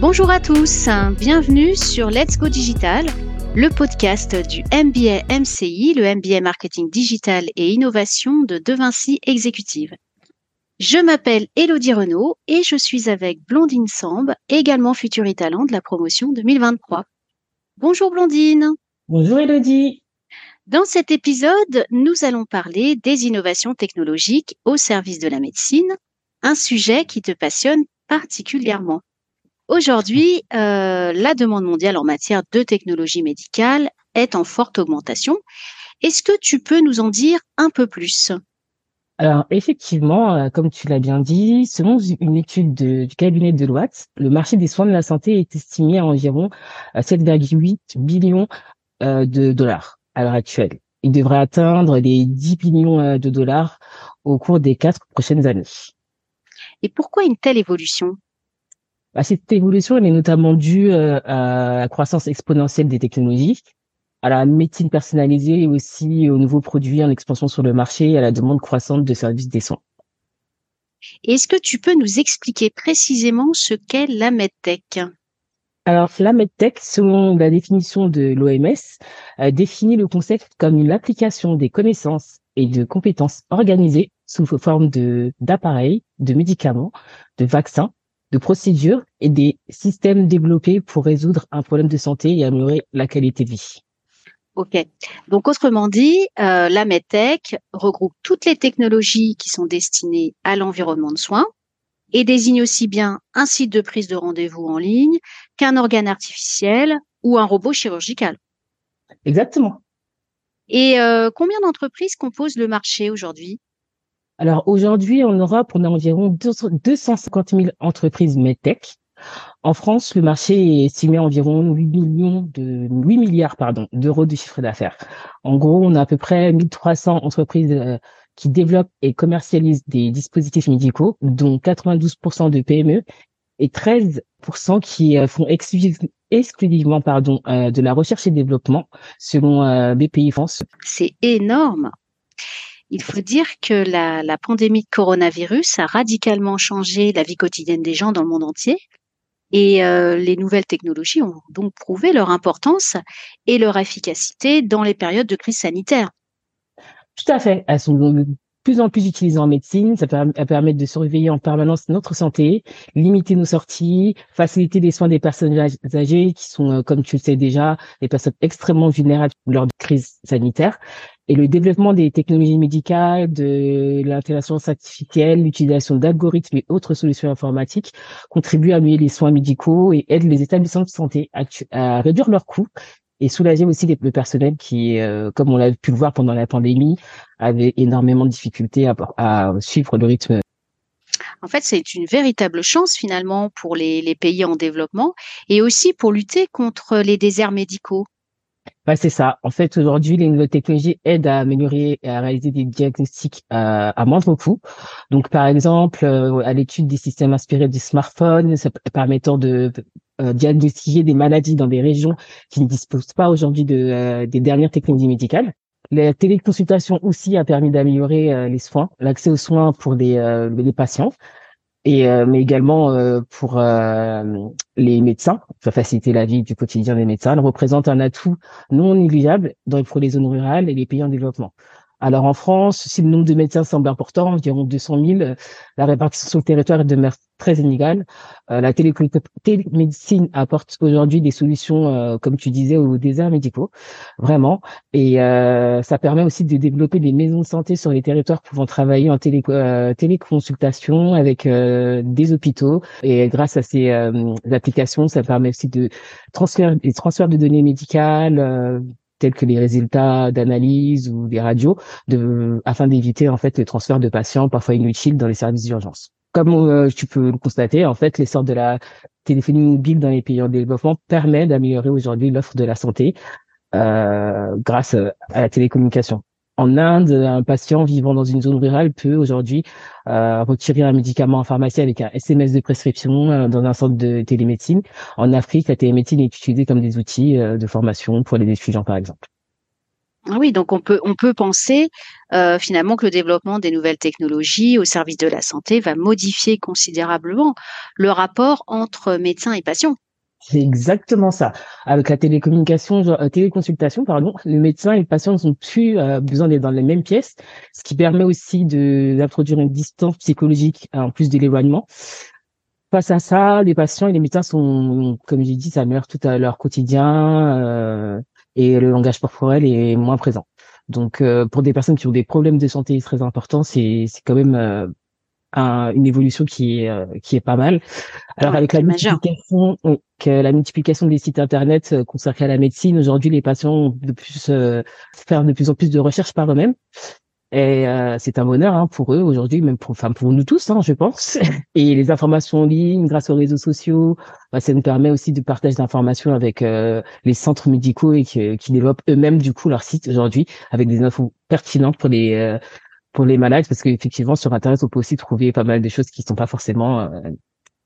Bonjour à tous, bienvenue sur Let's Go Digital, le podcast du MBA MCI, le MBA Marketing Digital et Innovation de De Vinci Exécutive. Je m'appelle Elodie Renault et je suis avec Blondine Samb, également Futuri Talent de la promotion 2023. Bonjour Blondine. Bonjour Elodie. Dans cet épisode, nous allons parler des innovations technologiques au service de la médecine, un sujet qui te passionne particulièrement. Aujourd'hui, euh, la demande mondiale en matière de technologie médicale est en forte augmentation. Est-ce que tu peux nous en dire un peu plus? Alors effectivement, euh, comme tu l'as bien dit, selon une étude du cabinet de Deloitte, le marché des soins de la santé est estimé à environ 7,8 euh, billions de dollars à l'heure actuelle. Il devrait atteindre les 10 billions de dollars au cours des quatre prochaines années. Et pourquoi une telle évolution? Bah, cette évolution, elle est notamment due euh, à la croissance exponentielle des technologies, à la médecine personnalisée et aussi aux nouveaux produits en expansion sur le marché et à la demande croissante de services des soins. Est-ce que tu peux nous expliquer précisément ce qu'est la MedTech? Alors, la MedTech, selon la définition de l'OMS, euh, définit le concept comme une application des connaissances et de compétences organisées sous forme de d'appareils, de médicaments, de vaccins de procédures et des systèmes développés pour résoudre un problème de santé et améliorer la qualité de vie. Ok. Donc autrement dit, euh, la MedTech regroupe toutes les technologies qui sont destinées à l'environnement de soins et désigne aussi bien un site de prise de rendez-vous en ligne qu'un organe artificiel ou un robot chirurgical. Exactement. Et euh, combien d'entreprises composent le marché aujourd'hui? Alors aujourd'hui, en Europe, on a environ 250 000 entreprises medtech. En France, le marché est estimé à environ 8 millions de 8 milliards pardon d'euros de chiffre d'affaires. En gros, on a à peu près 1300 entreprises euh, qui développent et commercialisent des dispositifs médicaux, dont 92% de PME et 13% qui euh, font exclusivement pardon euh, de la recherche et développement selon BPI France. C'est énorme. Il faut dire que la, pandémie de coronavirus a radicalement changé la vie quotidienne des gens dans le monde entier. Et euh, les nouvelles technologies ont donc prouvé leur importance et leur efficacité dans les périodes de crise sanitaire. Tout à fait. Plus en plus utilisées en médecine. Ça permet de surveiller en permanence notre santé, limiter nos sorties, faciliter les soins des personnes âgées qui sont, euh, comme tu le sais déjà, des personnes extrêmement vulnérables lors de crise sanitaire et le développement des technologies médicales, de l'intelligence artificielle, l'utilisation d'algorithmes et autres solutions informatiques contribuent à améliorer les soins médicaux et aident les établissements de santé à, réduire leurs coûts et soulager aussi les, le personnel qui, euh, comme on l'a pu le voir pendant la pandémie, avait énormément de difficultés à, à suivre le rythme en fait, c'est une véritable chance finalement pour les, les, pays en développement et aussi pour lutter contre les déserts médicaux. Bah, c'est ça. En fait, aujourd'hui, les nouvelles technologies aident à améliorer et à réaliser des diagnostics euh, à moindre coût. Donc, par exemple, euh, à l'étude des systèmes inspirés du smartphone, permettant de euh, diagnostiquer des maladies dans des régions qui ne disposent pas aujourd'hui de, des dernières technologies médicales. La téléconsultation aussi a permis d'améliorer les soins, l'accès aux soins pour les, les patients et euh, mais également euh, pour euh, les médecins, pour faciliter la vie du quotidien des médecins, elle représente un atout non négligeable dans, pour les zones rurales et les pays en développement. Alors en France, si le nombre de médecins semble important, environ 200 000, la répartition sur le territoire demeure très inégale. Euh, la télémédecine apporte aujourd'hui des solutions, euh, comme tu disais, aux déserts médicaux, vraiment. Et euh, ça permet aussi de développer des maisons de santé sur les territoires pouvant travailler en télé, téléconsultation avec des hôpitaux. Et grâce à ces applications, ça permet aussi de transférer des transferts de données médicales tels que les résultats d'analyse ou des radios, de, afin d'éviter en fait le transfert de patients parfois inutiles dans les services d'urgence. Comme euh, tu peux le constater, en fait, l'essor de la téléphonie mobile dans les pays en développement permet d'améliorer aujourd'hui l'offre de la santé euh, grâce à la télécommunication. En Inde, un patient vivant dans une zone rurale peut aujourd'hui euh, retirer un médicament en pharmacie avec un SMS de prescription euh, dans un centre de télémédecine. En Afrique, la télémédecine est utilisée comme des outils euh, de formation pour les étudiants, par exemple. Ah oui, donc on peut, on peut penser euh, finalement que le développement des nouvelles technologies au service de la santé va modifier considérablement le rapport entre médecins et patients. C'est exactement ça. Avec la télécommunication, euh, téléconsultation, pardon, le médecin et le patient n'ont plus euh, besoin d'être dans les mêmes pièces, ce qui permet aussi d'introduire une distance psychologique en plus de l'éloignement. Face à ça, les patients et les médecins sont, comme j'ai dit, ça améliore tout à leur quotidien euh, et le langage corporel est moins présent. Donc, euh, pour des personnes qui ont des problèmes de santé très importants, c'est c'est quand même euh, une évolution qui est qui est pas mal. Alors avec la multiplication, la multiplication des sites internet consacrés à la médecine, aujourd'hui les patients ont de plus faire de plus en plus de recherches par eux-mêmes. Et euh, c'est un bonheur hein, pour eux aujourd'hui, même pour, enfin pour nous tous, hein, je pense. Et les informations en ligne, grâce aux réseaux sociaux, bah, ça nous permet aussi de partager d'informations avec euh, les centres médicaux et qui, qui développent eux-mêmes du coup leur site aujourd'hui avec des infos pertinentes pour les euh, pour les malades, parce qu'effectivement sur Internet on peut aussi trouver pas mal de choses qui sont pas forcément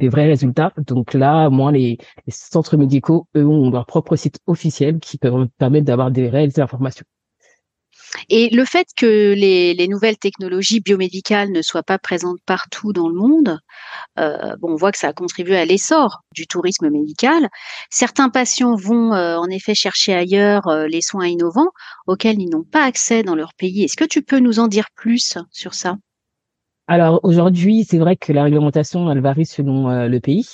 des vrais résultats. Donc là, moi, les, les centres médicaux, eux, ont leur propre site officiel qui peuvent permettre d'avoir des réelles informations. Et le fait que les, nouvelles technologies biomédicales ne soient pas présentes partout dans le monde, euh, bon, on voit que ça a contribué à l'essor du tourisme médical. Certains patients vont euh, en effet chercher ailleurs euh, les soins innovants auxquels ils n'ont pas accès dans leur pays. Est-ce que tu peux nous en dire plus sur ça? Alors aujourd'hui, c'est vrai que la réglementation, elle varie selon euh, le pays.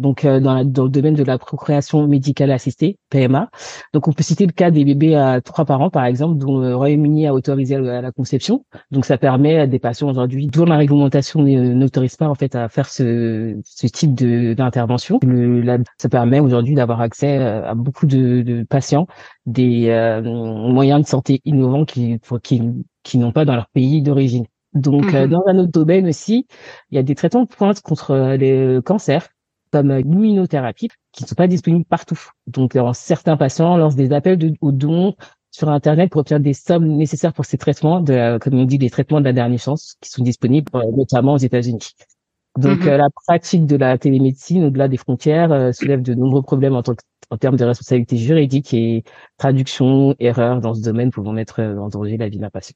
Donc euh, dans, dans, le domaine de la procréation médicale assistée, PMA. Donc on peut citer le cas des bébés à trois parents, par exemple, dont le Royaume-Uni a autorisé à la conception. Donc ça permet à des patients aujourd'hui, dont la réglementation n'autorise pas en fait à faire ce, ce type d'intervention. Ça permet aujourd'hui d'avoir accès euh, à beaucoup de, de patients des moyens de santé innovants qui, qui, qui n'ont pas dans leur pays d'origine. Donc, euh, mmh dans un autre domaine aussi, il y a des traitements de pointe contre euh, les cancers, comme euh, l'immunothérapie, qui ne sont pas disponibles partout. Donc, certains patients lancent des appels de, aux dons sur Internet pour obtenir des sommes nécessaires pour ces traitements, de, comme on dit, des traitements de la dernière chance, qui sont disponibles notamment aux États-Unis. Donc, mmh la pratique de la télémédecine au-delà des frontières soulève de nombreux problèmes en, en termes de responsabilité juridique et traduction, erreurs dans ce domaine pouvant mettre en danger la vie d'un patient.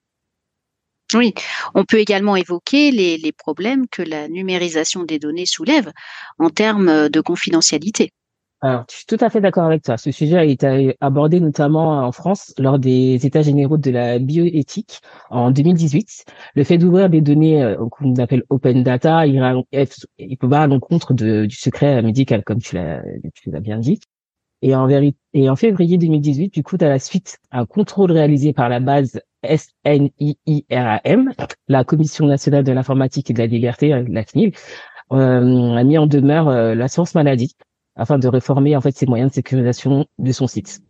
Oui, on peut également évoquer les, problèmes que la numérisation des données soulève en termes de confidentialité. Alors, je suis tout à fait d'accord avec toi. Ce sujet a été abordé notamment en France lors des États généraux de la bioéthique en 2018. Le fait d'ouvrir des données euh, qu'on appelle open data, il, peut pas à l'encontre du secret médical, comme tu l'as bien dit. Et en, vérité, et en février 2018, du coup, à la suite, un contrôle réalisé par la base SNIIRAM, la Commission nationale de l'informatique et de la liberté, euh, la CNIL, euh, a mis en demeure euh, l'assurance maladie afin de réformer en fait ses moyens de sécurisation de son site.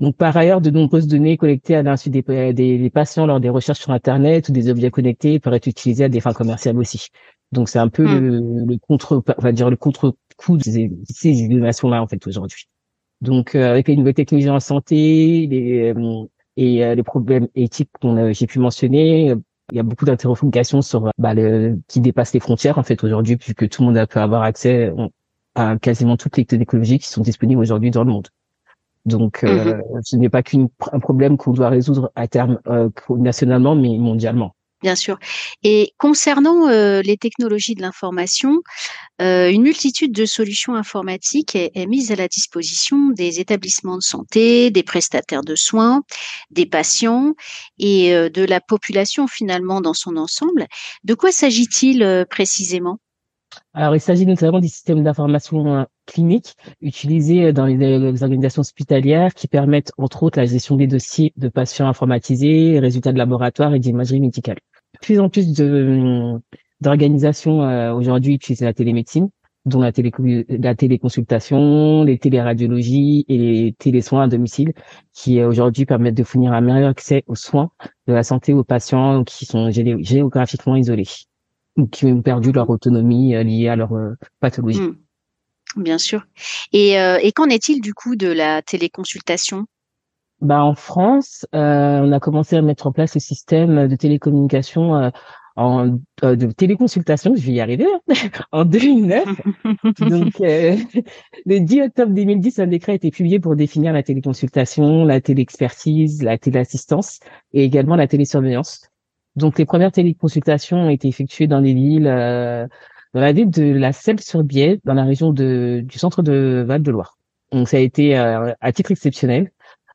Donc par ailleurs, de nombreuses données collectées à l'insu des, des, patients lors des recherches sur Internet ou des objets connectés pourraient être utilisées à des fins commerciales aussi. Donc c'est un peu hmm. le, le, contre, on va dire le contre-coup de ces, ces innovations-là en fait aujourd'hui. Donc avec les nouvelles technologies en santé, les, et euh, les problèmes éthiques qu'on j'ai pu mentionner, il y a beaucoup d'interrogations sur bah, le, qui dépassent les frontières en fait aujourd'hui, puisque tout le monde peut avoir accès à quasiment toutes les technologies qui sont disponibles aujourd'hui dans le monde. Donc, euh, mmh ce n'est pas qu'un problème qu'on doit résoudre à terme euh, nationalement, mais mondialement. Bien sûr. Et concernant euh, les technologies de l'information, euh, une multitude de solutions informatiques est, est, mise à la disposition des établissements de santé, des prestataires de soins, des patients et euh, de la population finalement dans son ensemble. De quoi s'agit-il précisément? Alors, il s'agit notamment des systèmes d'information cliniques utilisés dans les, organisations hospitalières qui permettent, entre autres, la gestion des dossiers de patients informatisés, résultats de laboratoire et d'imagerie médicale plus en plus de d'organisations euh, aujourd'hui utilisent la télémédecine, dont la, télé, la téléconsultation, les téléradiologies et les télésoins à domicile, qui euh, aujourd'hui permettent de fournir un meilleur accès aux soins de la santé aux patients qui sont géographiquement isolés ou qui ont perdu leur autonomie euh, liée à leur pathologie. Mmh. Bien sûr. Et, et qu'en est-il du coup de la téléconsultation? Bah, en France, euh, on a commencé à mettre en place le système de télécommunication euh, en euh, de téléconsultation, je vais y arriver, hein, en 2009. Donc, euh, le 10 octobre 2010, un décret a été publié pour définir la téléconsultation, la téléexpertise, la téléassistance et également la télésurveillance. Donc, les premières téléconsultations ont été effectuées dans les villes, euh, dans la ville de la Selle-sur-Biais, dans la région de, du centre de Val-de-Loire. Donc, ça a été à titre exceptionnel.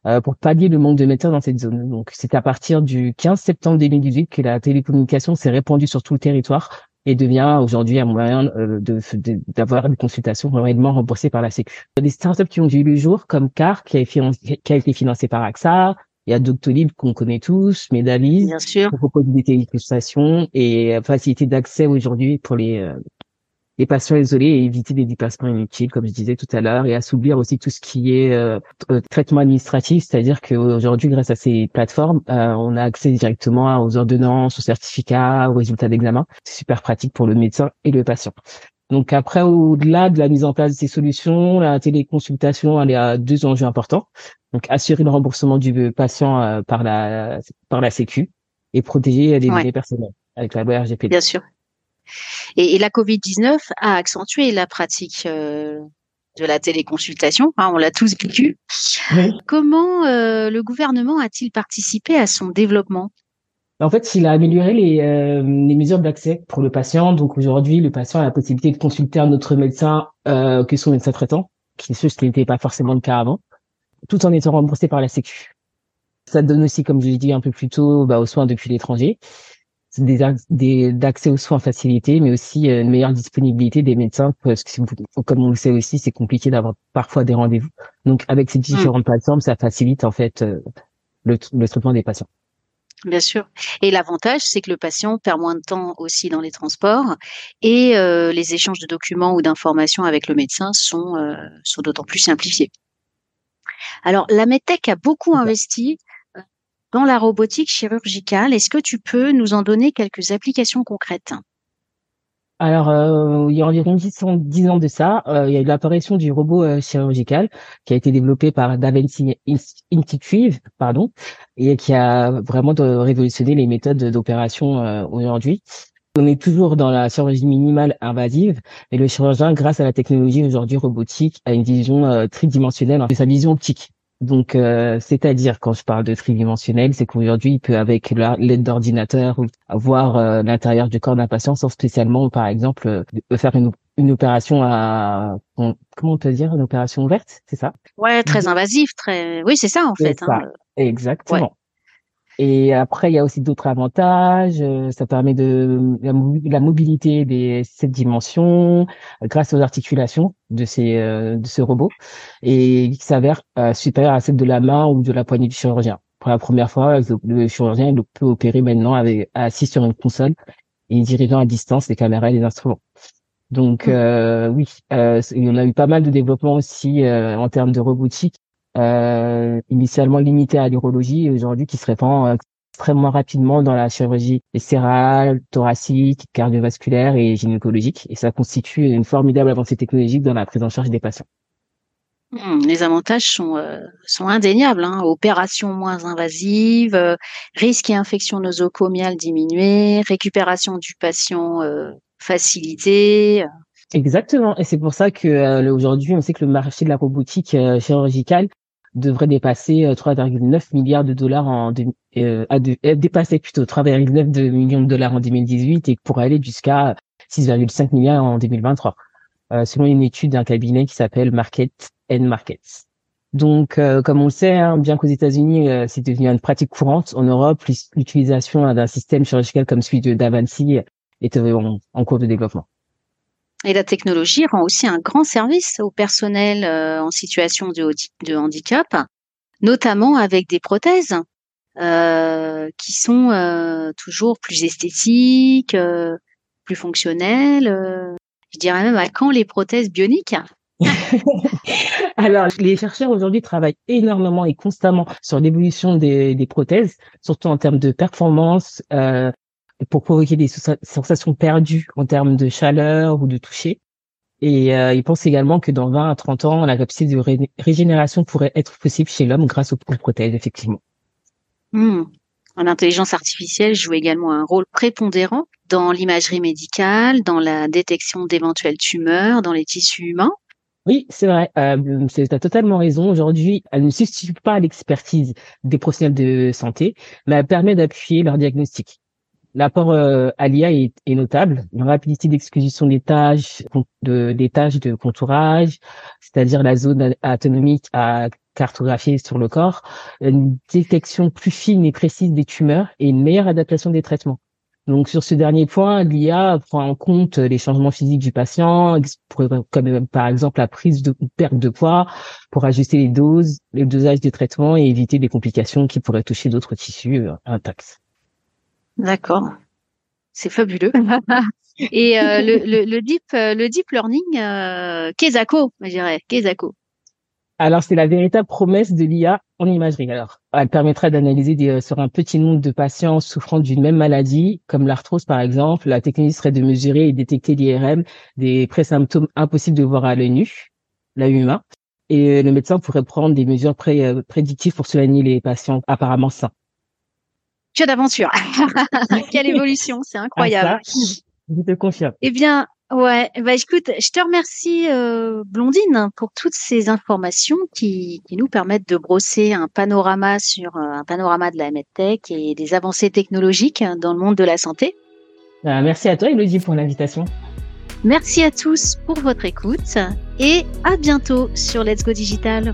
Euh, pour pallier le manque de médecins dans cette zone. Donc, c'est à partir du 15 septembre 2018 que la télécommunication s'est répandue sur tout le territoire et devient aujourd'hui un moyen euh, de d'avoir une consultation réellement remboursée par la Sécu. Il y a des startups qui ont vu le jour, comme CAR, qui a, qui a été financé par AXA. Il y a Doctolib qu'on connaît tous, Medalis, Bien sûr. qui propose des téléconsultations et facilité d'accès aujourd'hui pour les euh, les patients isolés et éviter des déplacements inutiles, comme je disais tout à l'heure, et assouplir aussi tout ce qui est euh, euh, traitement administratif, c'est-à-dire qu'aujourd'hui, grâce à ces plateformes, euh, on a accès directement aux ordonnances, aux certificats, aux résultats d'examen. C'est super pratique pour le médecin et le patient. Donc après, au-delà de la mise en place de ces solutions, la téléconsultation, elle a deux enjeux importants. Donc assurer le remboursement du patient par la par la Sécu et protéger les données personnelles avec la loi RGPD. Bien sûr. Et, la Covid-19 a accentué la pratique euh, de la téléconsultation. Hein, on l'a tous vécu. Comment euh, le gouvernement a-t-il participé à son développement? En fait, il a amélioré les, euh, les mesures d'accès pour le patient. Donc aujourd'hui, le patient a la possibilité de consulter un autre médecin que son médecin traitant, qui ce qui n'était pas forcément le cas avant, tout en étant remboursé par la Sécu. Ça donne aussi, comme je l'ai dit un peu plus tôt, bah, aux soins depuis l'étranger d'accès aux soins facilités, mais aussi euh, une meilleure disponibilité des médecins, parce que comme on le sait aussi, c'est compliqué d'avoir parfois des rendez-vous. Donc, avec ces différentes mmh. plateformes, ça facilite en fait euh, le, le traitement des patients. Bien sûr. Et l'avantage, c'est que le patient perd moins de temps aussi dans les transports et euh, les échanges de documents ou d'informations avec le médecin sont, sont d'autant plus simplifiés. Alors, la Medtech a beaucoup investi dans la robotique chirurgicale. Est-ce que tu peux nous en donner quelques applications concrètes? Alors, euh, il y a environ 10 ans, de ça, euh, il y a eu l'apparition du robot euh, chirurgical qui a été développé par Davinci Institute, pardon, et qui a vraiment révolutionné les méthodes d'opération aujourd'hui. On est toujours dans la chirurgie minimale invasive, mais le chirurgien, grâce à la technologie aujourd'hui robotique, a une vision tridimensionnelle de sa vision optique. Donc, euh, c'est-à-dire quand je parle de tridimensionnel, c'est qu'aujourd'hui, il peut avec l'aide d'ordinateur voir euh, l'intérieur du corps d'un patient sans spécialement, par exemple, euh, faire une, une opération à comment on peut dire une opération ouverte, c'est ça? Ouais, très invasive, très. Oui, c'est ça en fait. Hein. Exactement. Et après, il y a aussi d'autres avantages. Euh, ça permet de la, mobilité des sept dimensions euh, grâce aux articulations de ces euh, de ce robot et qui s'avère supérieur à celle de la main ou de la poignée du chirurgien. Pour la première fois, le, chirurgien il peut opérer maintenant avec assis sur une console et dirigeant à distance les caméras et les instruments. Donc mmh. oui, euh, on a eu pas mal de développement aussi en termes de robotique euh, initialement limité à l'urologie et aujourd'hui qui se répand euh, extrêmement rapidement dans la chirurgie cérébrale, thoracique, cardiovasculaire et gynécologique. Et ça constitue une formidable avancée technologique dans la prise en charge des patients. Hmm, les avantages sont, euh, sont indéniables. Hein. Opération moins invasive, euh, risque et infection nosocomiale diminuée, récupération du patient euh, facilitée. Exactement. Et c'est pour ça que aujourd'hui, on sait que le marché de la robotique chirurgicale devrait dépasser 3,9 euh, milliards de dollars en euh, euh, dépasser plutôt 3,9 millions de dollars en 2018 et pour aller jusqu'à 6,5 milliards en 2023, euh, selon une étude d'un cabinet qui s'appelle Market and Markets. Donc, comme on le sait, hein, bien qu'aux États-Unis, c'est devenu une pratique courante, en Europe, l'utilisation d'un système chirurgical comme celui de Davanci est en cours de développement. Et la technologie rend aussi un grand service au personnel euh, en situation de, handicap, notamment avec des prothèses euh, qui sont euh, toujours plus esthétiques, euh, plus fonctionnelles. Euh, je dirais même à quand les prothèses bioniques Alors, les chercheurs aujourd'hui travaillent énormément et constamment sur l'évolution des, des, prothèses, surtout en termes de performance, euh, pour provoquer des sensations perdues en termes de chaleur ou de toucher. Et euh, il pense également que dans 20 à 30 ans, la capacité de régénération pourrait être possible chez l'homme grâce aux prothèses, effectivement. Hmm. L'intelligence artificielle joue également un rôle prépondérant dans l'imagerie médicale, dans la détection d'éventuelles tumeurs dans les tissus humains. Oui, c'est vrai. Euh, tu as totalement raison. Aujourd'hui, elle ne substitue pas l'expertise des professionnels de santé, mais elle permet d'appuyer leur diagnostic. L'apport euh, à l'IA est, notable. Une rapidité d'exécution des tâches, de, des tâches de contourage, c'est-à-dire la zone anatomique à cartographier sur le corps, une détection plus fine et précise des tumeurs et une meilleure adaptation des traitements. Donc sur ce dernier point, l'IA prend en compte les changements physiques du patient, comme par exemple la prise de perte de poids, pour ajuster les doses, les dosages des traitements et éviter des complications qui pourraient toucher d'autres tissus euh, intacts. D'accord, c'est fabuleux. et euh, le, le, deep euh, le deep learning, euh, Kezako, je dirais, Kezako. Alors, c'est la véritable promesse de l'IA en imagerie. Alors, elle permettra d'analyser euh, sur un petit nombre de patients souffrant d'une même maladie, comme l'arthrose par exemple. La technologie serait de mesurer et détecter l'IRM des présymptômes impossibles de voir à l'œil nu, l'œil humain. Et le médecin pourrait prendre des mesures prédictives pour soigner les patients apparemment sains. Que d'aventure Quelle évolution, c'est incroyable. Ah, je te confirme. Eh bien, Ouais, bah écoute, je te remercie euh, Blondine pour toutes ces informations qui, qui, nous permettent de brosser un panorama sur euh, un panorama de la medtech et des avancées technologiques dans le monde de la santé. Bah, merci à toi Elodie pour l'invitation. Merci à tous pour votre écoute et à bientôt sur Let's Go Digital.